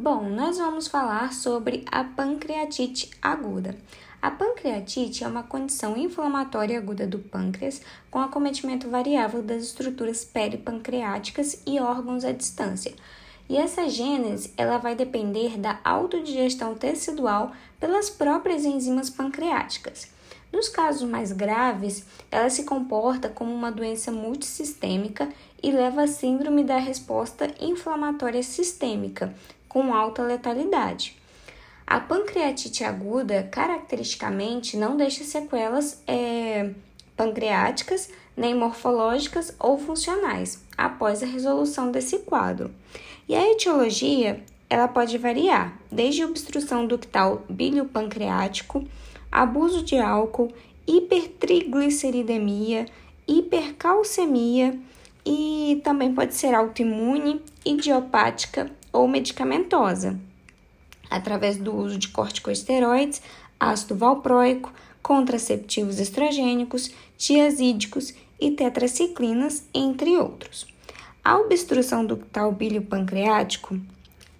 Bom, nós vamos falar sobre a pancreatite aguda. A pancreatite é uma condição inflamatória aguda do pâncreas com acometimento variável das estruturas peripancreáticas e órgãos à distância. E essa gênese ela vai depender da autodigestão tecidual pelas próprias enzimas pancreáticas. Nos casos mais graves, ela se comporta como uma doença multissistêmica e leva à síndrome da resposta inflamatória sistêmica, com alta letalidade. A pancreatite aguda, caracteristicamente, não deixa sequelas é, pancreáticas, nem morfológicas ou funcionais, após a resolução desse quadro. E a etiologia, ela pode variar, desde obstrução ductal biliopancreático, abuso de álcool, hipertrigliceridemia, hipercalcemia e também pode ser autoimune, idiopática ou medicamentosa, através do uso de corticosteroides, ácido valproico, contraceptivos estrogênicos, tiazídicos e tetraciclinas, entre outros. A obstrução ductal biliopancreático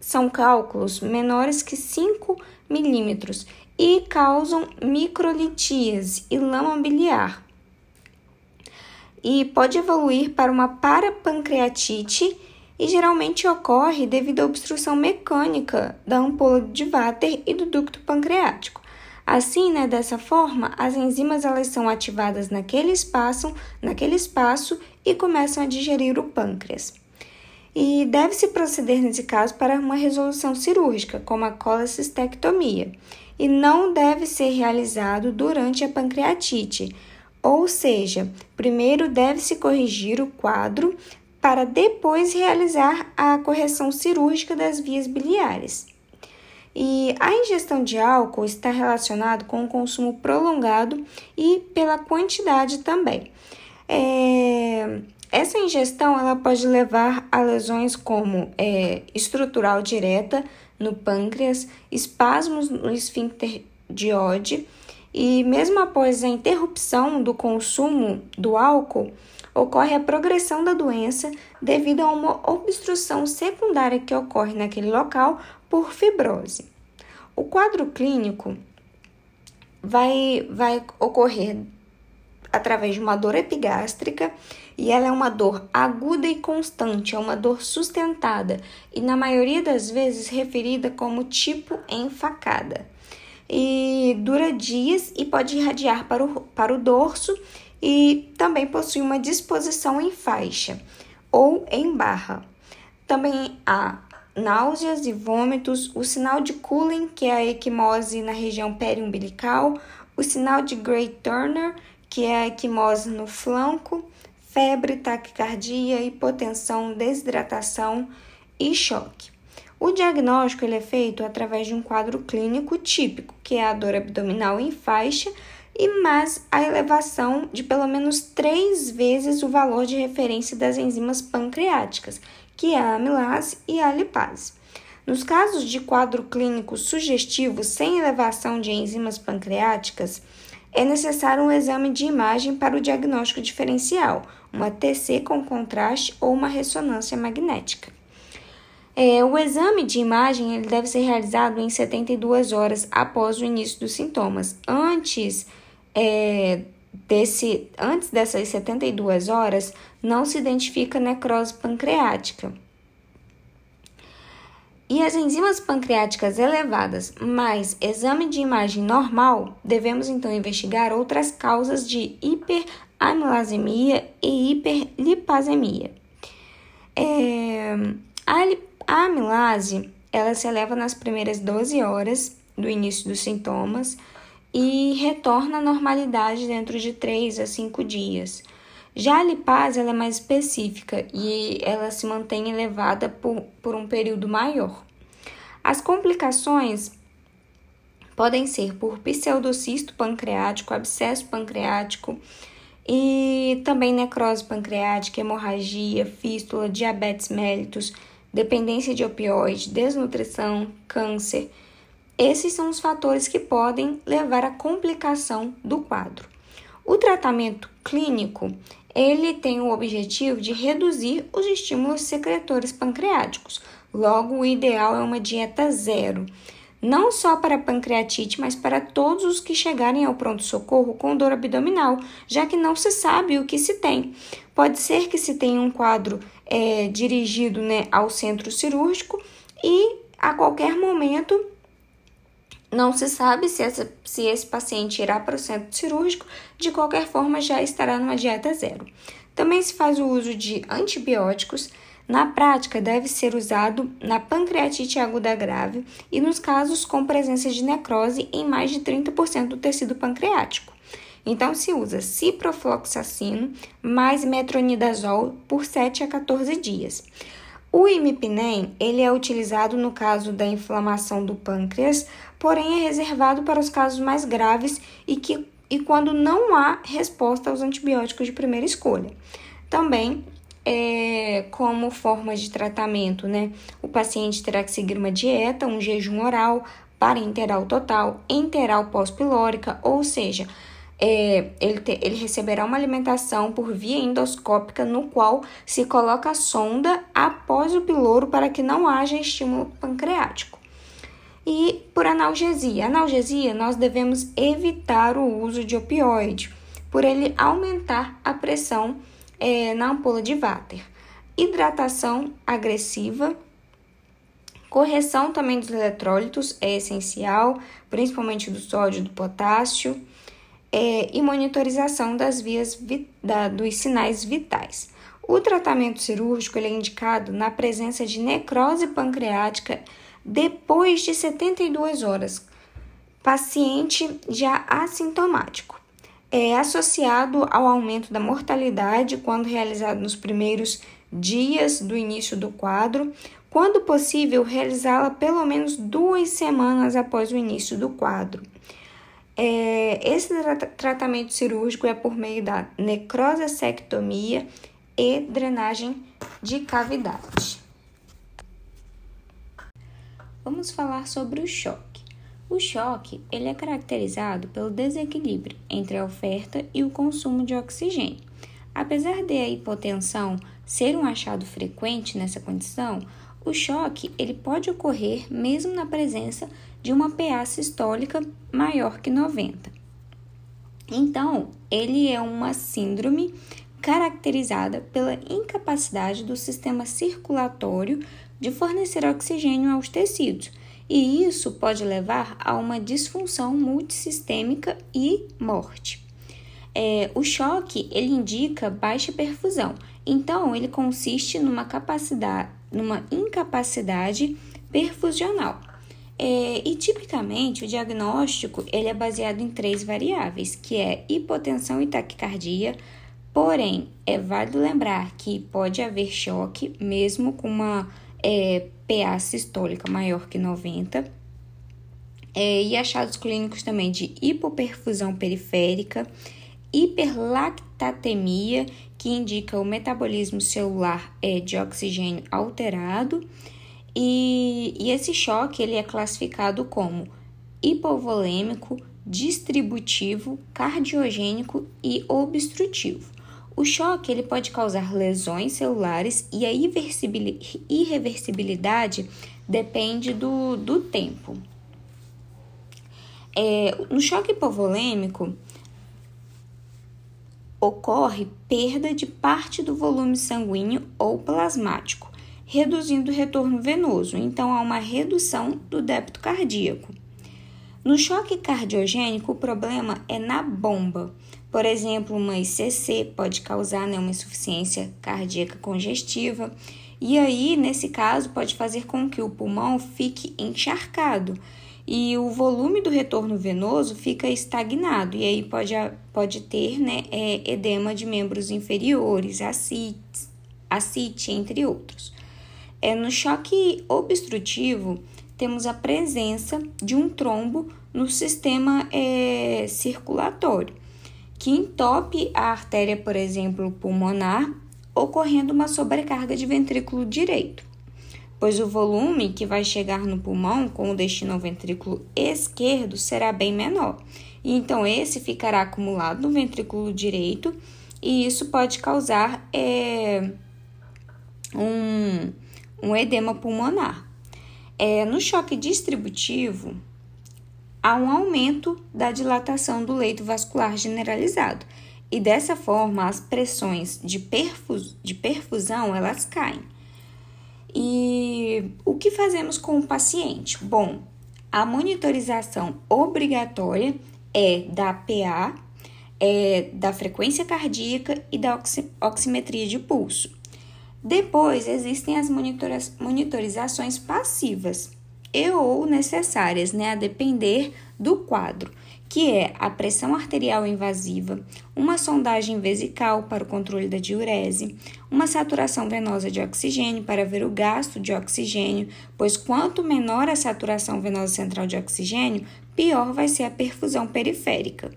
são cálculos menores que 5 milímetros e causam microlitíase e lama biliar. E pode evoluir para uma parapancreatite e geralmente ocorre devido à obstrução mecânica da ampola de Vater e do ducto pancreático. Assim, né, dessa forma, as enzimas elas são ativadas naquele espaço, naquele espaço e começam a digerir o pâncreas. E deve-se proceder nesse caso para uma resolução cirúrgica, como a colecistectomia, e não deve ser realizado durante a pancreatite. Ou seja, primeiro deve-se corrigir o quadro para depois realizar a correção cirúrgica das vias biliares. E a ingestão de álcool está relacionado com o consumo prolongado e pela quantidade também. É, essa ingestão ela pode levar a lesões como é, estrutural direta no pâncreas, espasmos no esfíncter de Oddi e mesmo após a interrupção do consumo do álcool, ocorre a progressão da doença devido a uma obstrução secundária que ocorre naquele local por fibrose. O quadro clínico vai, vai ocorrer através de uma dor epigástrica e ela é uma dor aguda e constante, é uma dor sustentada e na maioria das vezes referida como tipo enfacada. E dura dias e pode irradiar para o, para o dorso e também possui uma disposição em faixa ou em barra. Também há náuseas e vômitos, o sinal de Cullen, que é a equimose na região periumbilical, o sinal de Gray Turner, que é a equimose no flanco, febre, taquicardia, hipotensão, desidratação e choque. O diagnóstico ele é feito através de um quadro clínico típico, que é a dor abdominal em faixa e mais a elevação de pelo menos três vezes o valor de referência das enzimas pancreáticas, que é a amilase e a lipase. Nos casos de quadro clínico sugestivo sem elevação de enzimas pancreáticas, é necessário um exame de imagem para o diagnóstico diferencial, uma TC com contraste ou uma ressonância magnética. É, o exame de imagem ele deve ser realizado em 72 horas após o início dos sintomas. Antes é, desse, antes dessas 72 horas, não se identifica necrose pancreática. E as enzimas pancreáticas elevadas, mais exame de imagem normal, devemos então investigar outras causas de hiperamilasemia e hiperlipasemia. É, a, a amilase ela se eleva nas primeiras 12 horas do início dos sintomas e retorna à normalidade dentro de 3 a 5 dias. Já a lipase ela é mais específica e ela se mantém elevada por, por um período maior. As complicações podem ser por pseudocisto pancreático, abscesso pancreático e também necrose pancreática, hemorragia, fístula, diabetes mellitus, dependência de opioide, desnutrição, câncer esses são os fatores que podem levar à complicação do quadro. O tratamento clínico, ele tem o objetivo de reduzir os estímulos secretores pancreáticos, Logo, o ideal é uma dieta zero, não só para pancreatite, mas para todos os que chegarem ao pronto-socorro com dor abdominal, já que não se sabe o que se tem. Pode ser que se tenha um quadro é, dirigido né, ao centro cirúrgico e a qualquer momento não se sabe se, essa, se esse paciente irá para o centro cirúrgico, de qualquer forma já estará numa dieta zero. Também se faz o uso de antibióticos. Na prática, deve ser usado na pancreatite aguda grave e nos casos com presença de necrose em mais de 30% do tecido pancreático. Então, se usa ciprofloxacino mais metronidazol por 7 a 14 dias. O imipnem ele é utilizado no caso da inflamação do pâncreas, porém é reservado para os casos mais graves e, que, e quando não há resposta aos antibióticos de primeira escolha. Também é, como forma de tratamento, né? O paciente terá que seguir uma dieta, um jejum oral, parenteral total, enteral pós-pilórica, ou seja, é, ele, te, ele receberá uma alimentação por via endoscópica, no qual se coloca a sonda após o piloro para que não haja estímulo pancreático. E por analgesia. Analgesia, nós devemos evitar o uso de opioide, por ele aumentar a pressão é, na ampola de váter. Hidratação agressiva Correção também dos eletrólitos é essencial, principalmente do sódio e do potássio é, e monitorização das vias da, dos sinais vitais. O tratamento cirúrgico é indicado na presença de necrose pancreática depois de 72 horas, paciente já assintomático. É associado ao aumento da mortalidade quando realizado nos primeiros dias do início do quadro, quando possível, realizá-la pelo menos duas semanas após o início do quadro. É, esse tra tratamento cirúrgico é por meio da necrosectomia e drenagem de cavidade. Vamos falar sobre o choque. O choque ele é caracterizado pelo desequilíbrio entre a oferta e o consumo de oxigênio. Apesar de a hipotensão ser um achado frequente nessa condição, o choque ele pode ocorrer mesmo na presença de uma PA sistólica maior que 90. Então, ele é uma síndrome caracterizada pela incapacidade do sistema circulatório de fornecer oxigênio aos tecidos, e isso pode levar a uma disfunção multissistêmica e morte. É, o choque ele indica baixa perfusão, então ele consiste numa capacidade numa incapacidade perfusional. É, e tipicamente o diagnóstico ele é baseado em três variáveis, que é hipotensão e taquicardia. Porém, é válido lembrar que pode haver choque mesmo com uma é, PA sistólica maior que 90. É, e achados clínicos também de hipoperfusão periférica, hiperlactatemia que indica o metabolismo celular é, de oxigênio alterado, e, e esse choque ele é classificado como hipovolêmico, distributivo, cardiogênico e obstrutivo. O choque ele pode causar lesões celulares e a irreversibilidade depende do, do tempo. É, no choque hipovolêmico, ocorre perda de parte do volume sanguíneo ou plasmático, reduzindo o retorno venoso, então há uma redução do débito cardíaco. No choque cardiogênico, o problema é na bomba. Por exemplo, uma ICC pode causar né, uma insuficiência cardíaca congestiva, e aí, nesse caso, pode fazer com que o pulmão fique encharcado e o volume do retorno venoso fica estagnado, e aí pode, pode ter né, é, edema de membros inferiores, ascite, ascite, entre outros. É, no choque obstrutivo, temos a presença de um trombo no sistema é, circulatório, que entope a artéria, por exemplo, pulmonar, ocorrendo uma sobrecarga de ventrículo direito pois o volume que vai chegar no pulmão com o destino ao ventrículo esquerdo será bem menor. E então, esse ficará acumulado no ventrículo direito, e isso pode causar é, um, um edema pulmonar. É, no choque distributivo, há um aumento da dilatação do leito vascular generalizado e dessa forma as pressões de, perfus, de perfusão elas caem. E o que fazemos com o paciente? Bom, a monitorização obrigatória é da PA, é da frequência cardíaca e da oximetria de pulso. Depois existem as monitorizações passivas e ou necessárias, né, a depender do quadro, que é a pressão arterial invasiva, uma sondagem vesical para o controle da diurese, uma saturação venosa de oxigênio para ver o gasto de oxigênio, pois quanto menor a saturação venosa central de oxigênio, pior vai ser a perfusão periférica.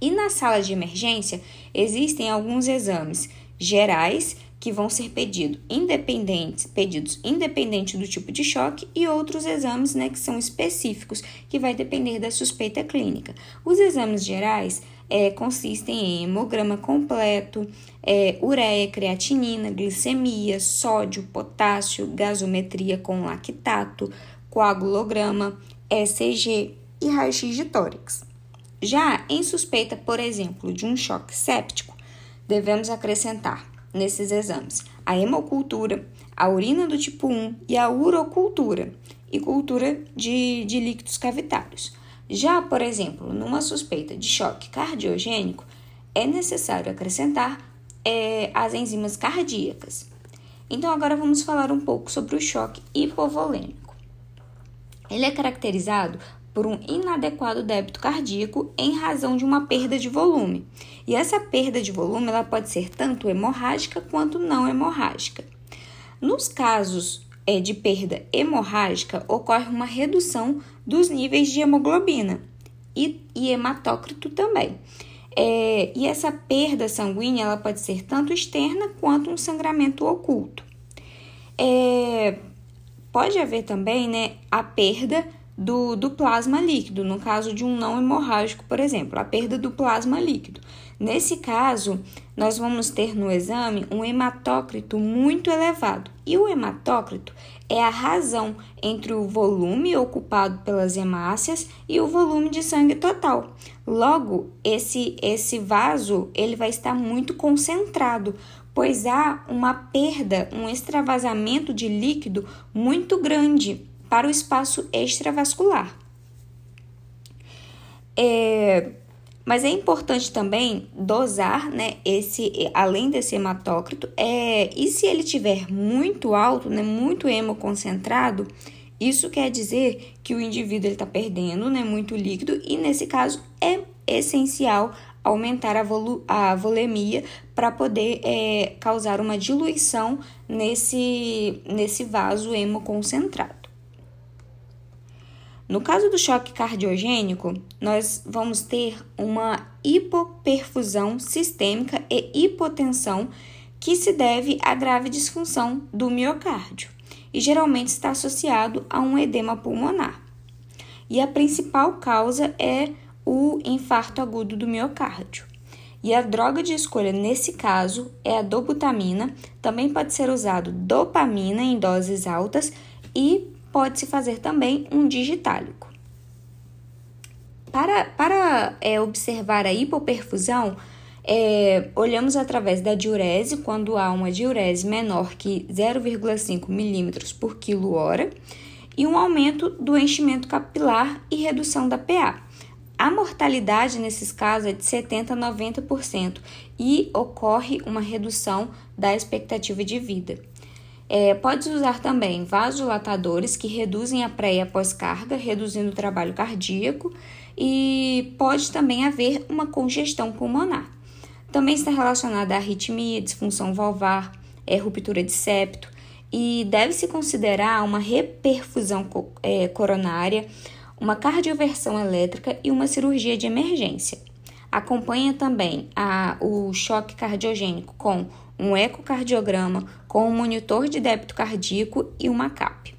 E na sala de emergência existem alguns exames gerais que vão ser pedido independentes, pedidos independente do tipo de choque e outros exames né, que são específicos, que vai depender da suspeita clínica. Os exames gerais é, consistem em hemograma completo, é, ureia, creatinina, glicemia, sódio, potássio, gasometria com lactato, coagulograma, ECG e raio-x de tórax. Já em suspeita, por exemplo, de um choque séptico, devemos acrescentar nesses exames a hemocultura, a urina do tipo 1 e a urocultura e cultura de, de líquidos cavitários. Já, por exemplo, numa suspeita de choque cardiogênico, é necessário acrescentar é, as enzimas cardíacas. Então, agora vamos falar um pouco sobre o choque hipovolêmico. Ele é caracterizado por um inadequado débito cardíaco em razão de uma perda de volume. E essa perda de volume ela pode ser tanto hemorrágica quanto não hemorrágica. Nos casos é, de perda hemorrágica, ocorre uma redução dos níveis de hemoglobina e, e hematócrito também. É, e essa perda sanguínea ela pode ser tanto externa quanto um sangramento oculto. É, pode haver também né, a perda do, do plasma líquido, no caso de um não hemorrágico, por exemplo, a perda do plasma líquido. Nesse caso, nós vamos ter no exame um hematócrito muito elevado. E o hematócrito é a razão entre o volume ocupado pelas hemácias e o volume de sangue total. Logo, esse esse vaso, ele vai estar muito concentrado, pois há uma perda, um extravasamento de líquido muito grande para o espaço extravascular. É, mas é importante também dosar, né, esse, além desse hematócrito, é, e se ele tiver muito alto, né, muito hemoconcentrado, isso quer dizer que o indivíduo está perdendo, né, muito líquido, e nesse caso é essencial aumentar a, volu a volemia para poder é, causar uma diluição nesse, nesse vaso hemoconcentrado. No caso do choque cardiogênico, nós vamos ter uma hipoperfusão sistêmica e hipotensão que se deve à grave disfunção do miocárdio e geralmente está associado a um edema pulmonar. E a principal causa é o infarto agudo do miocárdio. E a droga de escolha nesse caso é a dobutamina, também pode ser usado dopamina em doses altas e pode-se fazer também um digitálico. Para, para é, observar a hipoperfusão, é, olhamos através da diurese, quando há uma diurese menor que 0,5 milímetros por quilo hora, e um aumento do enchimento capilar e redução da PA. A mortalidade nesses casos é de 70% a 90% e ocorre uma redução da expectativa de vida. É, pode usar também vasodilatadores que reduzem a pré e a pós-carga, reduzindo o trabalho cardíaco, e pode também haver uma congestão pulmonar. Também está relacionada à arritmia, disfunção valvar, é, ruptura de septo, e deve-se considerar uma reperfusão é, coronária, uma cardioversão elétrica e uma cirurgia de emergência. Acompanha também a, o choque cardiogênico com um ecocardiograma com um monitor de débito cardíaco e uma CAP.